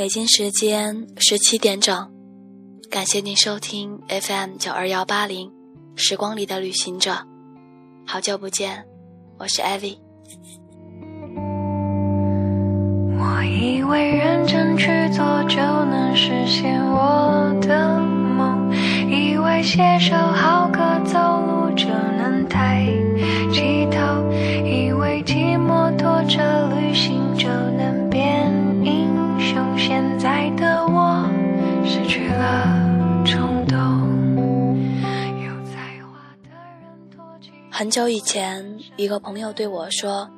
北京时间十七点整，感谢您收听 FM 九二幺八零，时光里的旅行者，好久不见，我是艾薇。我以为认真去做就能实现我的梦，以为写首好歌走路就能抬很久以前，一个朋友对我说，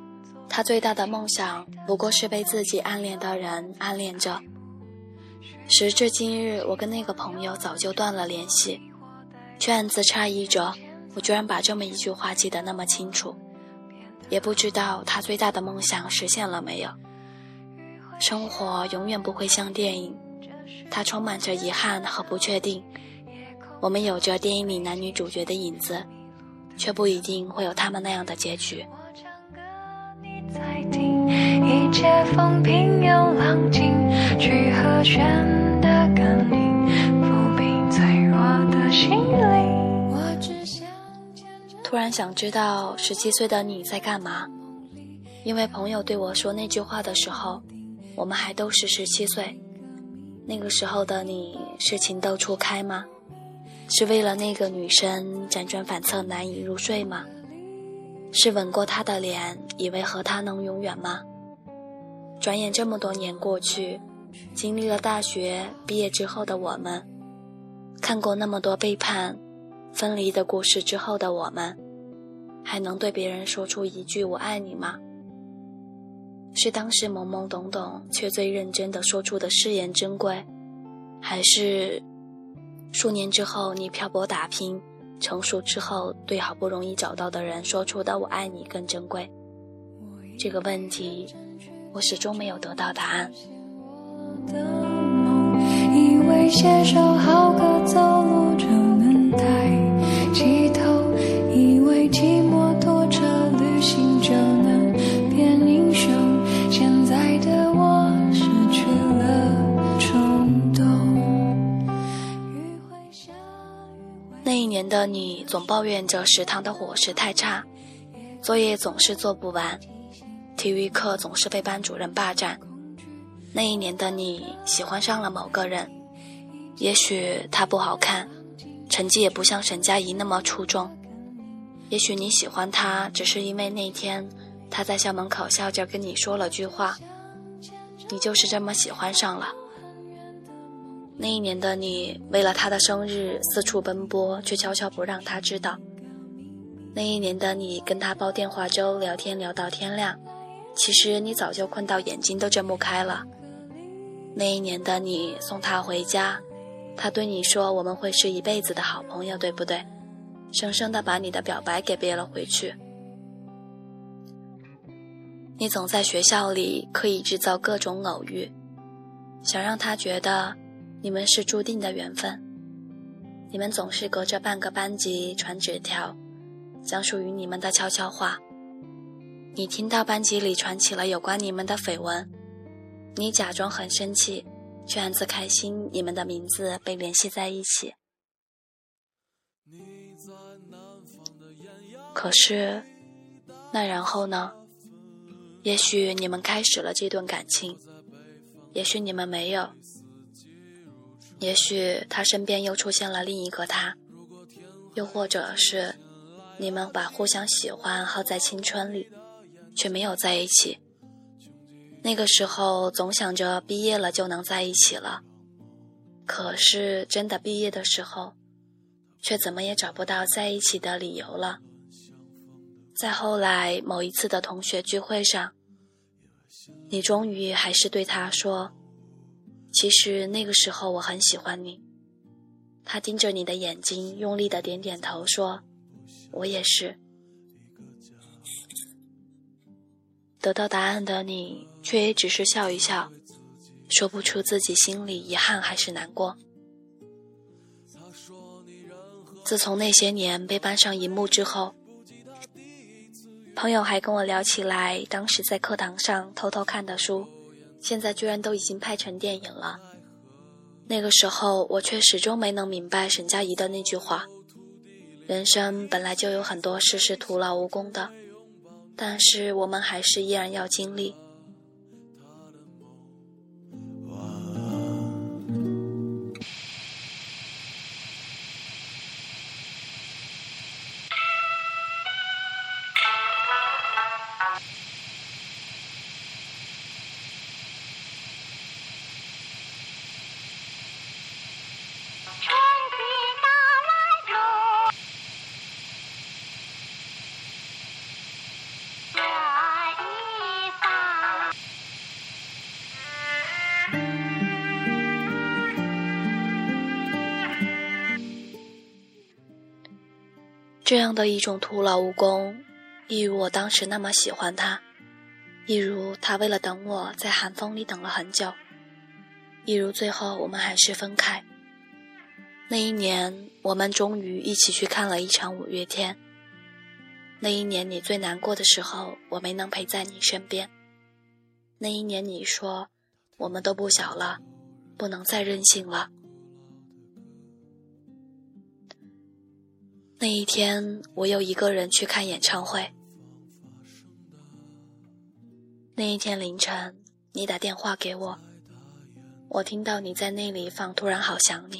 他最大的梦想不过是被自己暗恋的人暗恋着。时至今日，我跟那个朋友早就断了联系，却暗自诧异着，我居然把这么一句话记得那么清楚。也不知道他最大的梦想实现了没有。生活永远不会像电影，它充满着遗憾和不确定。我们有着电影里男女主角的影子，却不一定会有他们那样的结局。我唱歌你在听，一切风平又浪静，去和弦的感应，抚平脆弱的心灵。我只想突然想知道十七岁的你在干嘛？因为朋友对我说那句话的时候，我们还都是十七岁。那个时候的你是情窦初开吗？是为了那个女生辗转反侧难以入睡吗？是吻过她的脸，以为和她能永远吗？转眼这么多年过去，经历了大学毕业之后的我们，看过那么多背叛、分离的故事之后的我们，还能对别人说出一句“我爱你”吗？是当时懵懵懂懂却最认真的说出的誓言珍贵，还是数年之后你漂泊打拼、成熟之后对好不容易找到的人说出的“我爱你”更珍贵？这个问题，我始终没有得到答案。以为写首好歌走路的你总抱怨着食堂的伙食太差，作业总是做不完，体育课总是被班主任霸占。那一年的你喜欢上了某个人，也许他不好看，成绩也不像沈佳宜那么出众，也许你喜欢他只是因为那天他在校门口笑着跟你说了句话，你就是这么喜欢上了。那一年的你，为了他的生日四处奔波，却悄悄不让他知道。那一年的你，跟他煲电话粥，聊天聊到天亮，其实你早就困到眼睛都睁不开了。那一年的你，送他回家，他对你说：“我们会是一辈子的好朋友，对不对？”生生的把你的表白给憋了回去。你总在学校里刻意制造各种偶遇，想让他觉得你们是注定的缘分。你们总是隔着半个班级传纸条，讲属于你们的悄悄话。你听到班级里传起了有关你们的绯闻，你假装很生气，却暗自开心你们的名字被联系在一起。可是，那然后呢？也许你们开始了这段感情，也许你们没有，也许他身边又出现了另一个他，又或者是你们把互相喜欢耗在青春里，却没有在一起。那个时候总想着毕业了就能在一起了，可是真的毕业的时候，却怎么也找不到在一起的理由了。在后来某一次的同学聚会上，你终于还是对他说：“其实那个时候我很喜欢你。”他盯着你的眼睛，用力的点点头，说：“我也是。”得到答案的你，却也只是笑一笑，说不出自己心里遗憾还是难过。自从那些年被搬上荧幕之后，朋友还跟我聊起来当时在课堂上偷偷看的书，现在居然都已经拍成电影了。那个时候，我却始终没能明白沈佳宜的那句话：“人生本来就有很多事是徒劳无功的，但是我们还是依然要经历。”这样的一种徒劳无功，一如我当时那么喜欢他，一如他为了等我在寒风里等了很久，一如最后我们还是分开。那一年，我们终于一起去看了一场五月天。那一年你最难过的时候，我没能陪在你身边。那一年你说，我们都不小了，不能再任性了。那一天，我又一个人去看演唱会。那一天凌晨，你打电话给我，我听到你在那里放《突然好想你》，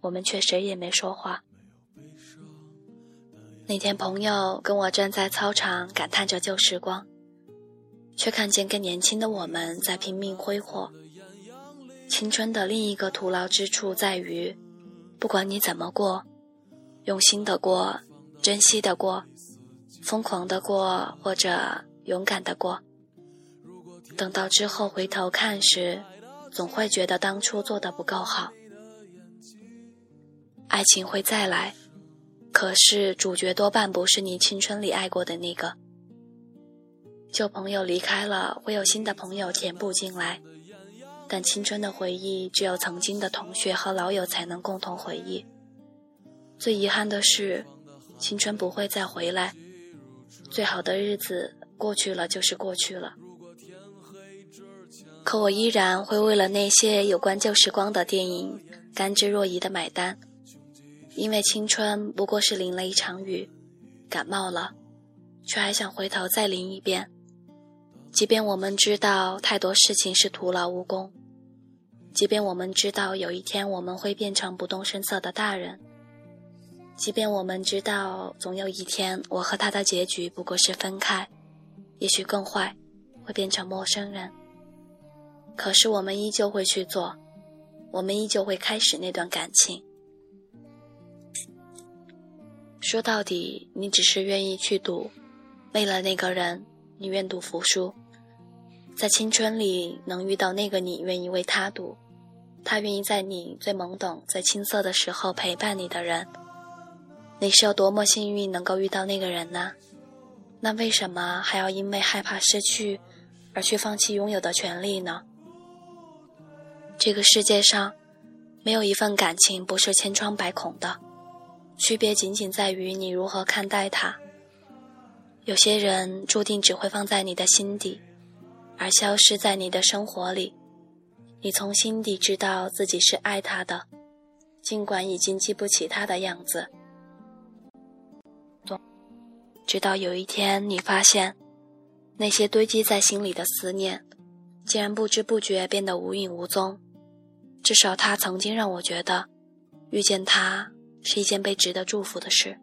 我们却谁也没说话。那天，朋友跟我站在操场感叹着旧时光，却看见更年轻的我们在拼命挥霍。青春的另一个徒劳之处在于，不管你怎么过。用心的过，珍惜的过，疯狂的过，或者勇敢的过。等到之后回头看时，总会觉得当初做的不够好。爱情会再来，可是主角多半不是你青春里爱过的那个。旧朋友离开了，会有新的朋友填补进来，但青春的回忆只有曾经的同学和老友才能共同回忆。最遗憾的是，青春不会再回来。最好的日子过去了就是过去了。可我依然会为了那些有关旧时光的电影甘之若饴的买单，因为青春不过是淋了一场雨，感冒了，却还想回头再淋一遍。即便我们知道太多事情是徒劳无功，即便我们知道有一天我们会变成不动声色的大人。即便我们知道总有一天我和他的结局不过是分开，也许更坏，会变成陌生人。可是我们依旧会去做，我们依旧会开始那段感情。说到底，你只是愿意去赌，为了那个人，你愿赌服输。在青春里能遇到那个你，愿意为他赌，他愿意在你最懵懂、最青涩的时候陪伴你的人。你是有多么幸运能够遇到那个人呢？那为什么还要因为害怕失去而去放弃拥有的权利呢？这个世界上没有一份感情不是千疮百孔的，区别仅仅在于你如何看待它。有些人注定只会放在你的心底，而消失在你的生活里。你从心底知道自己是爱他的，尽管已经记不起他的样子。直到有一天，你发现，那些堆积在心里的思念，竟然不知不觉变得无影无踪。至少他曾经让我觉得，遇见他是一件被值得祝福的事。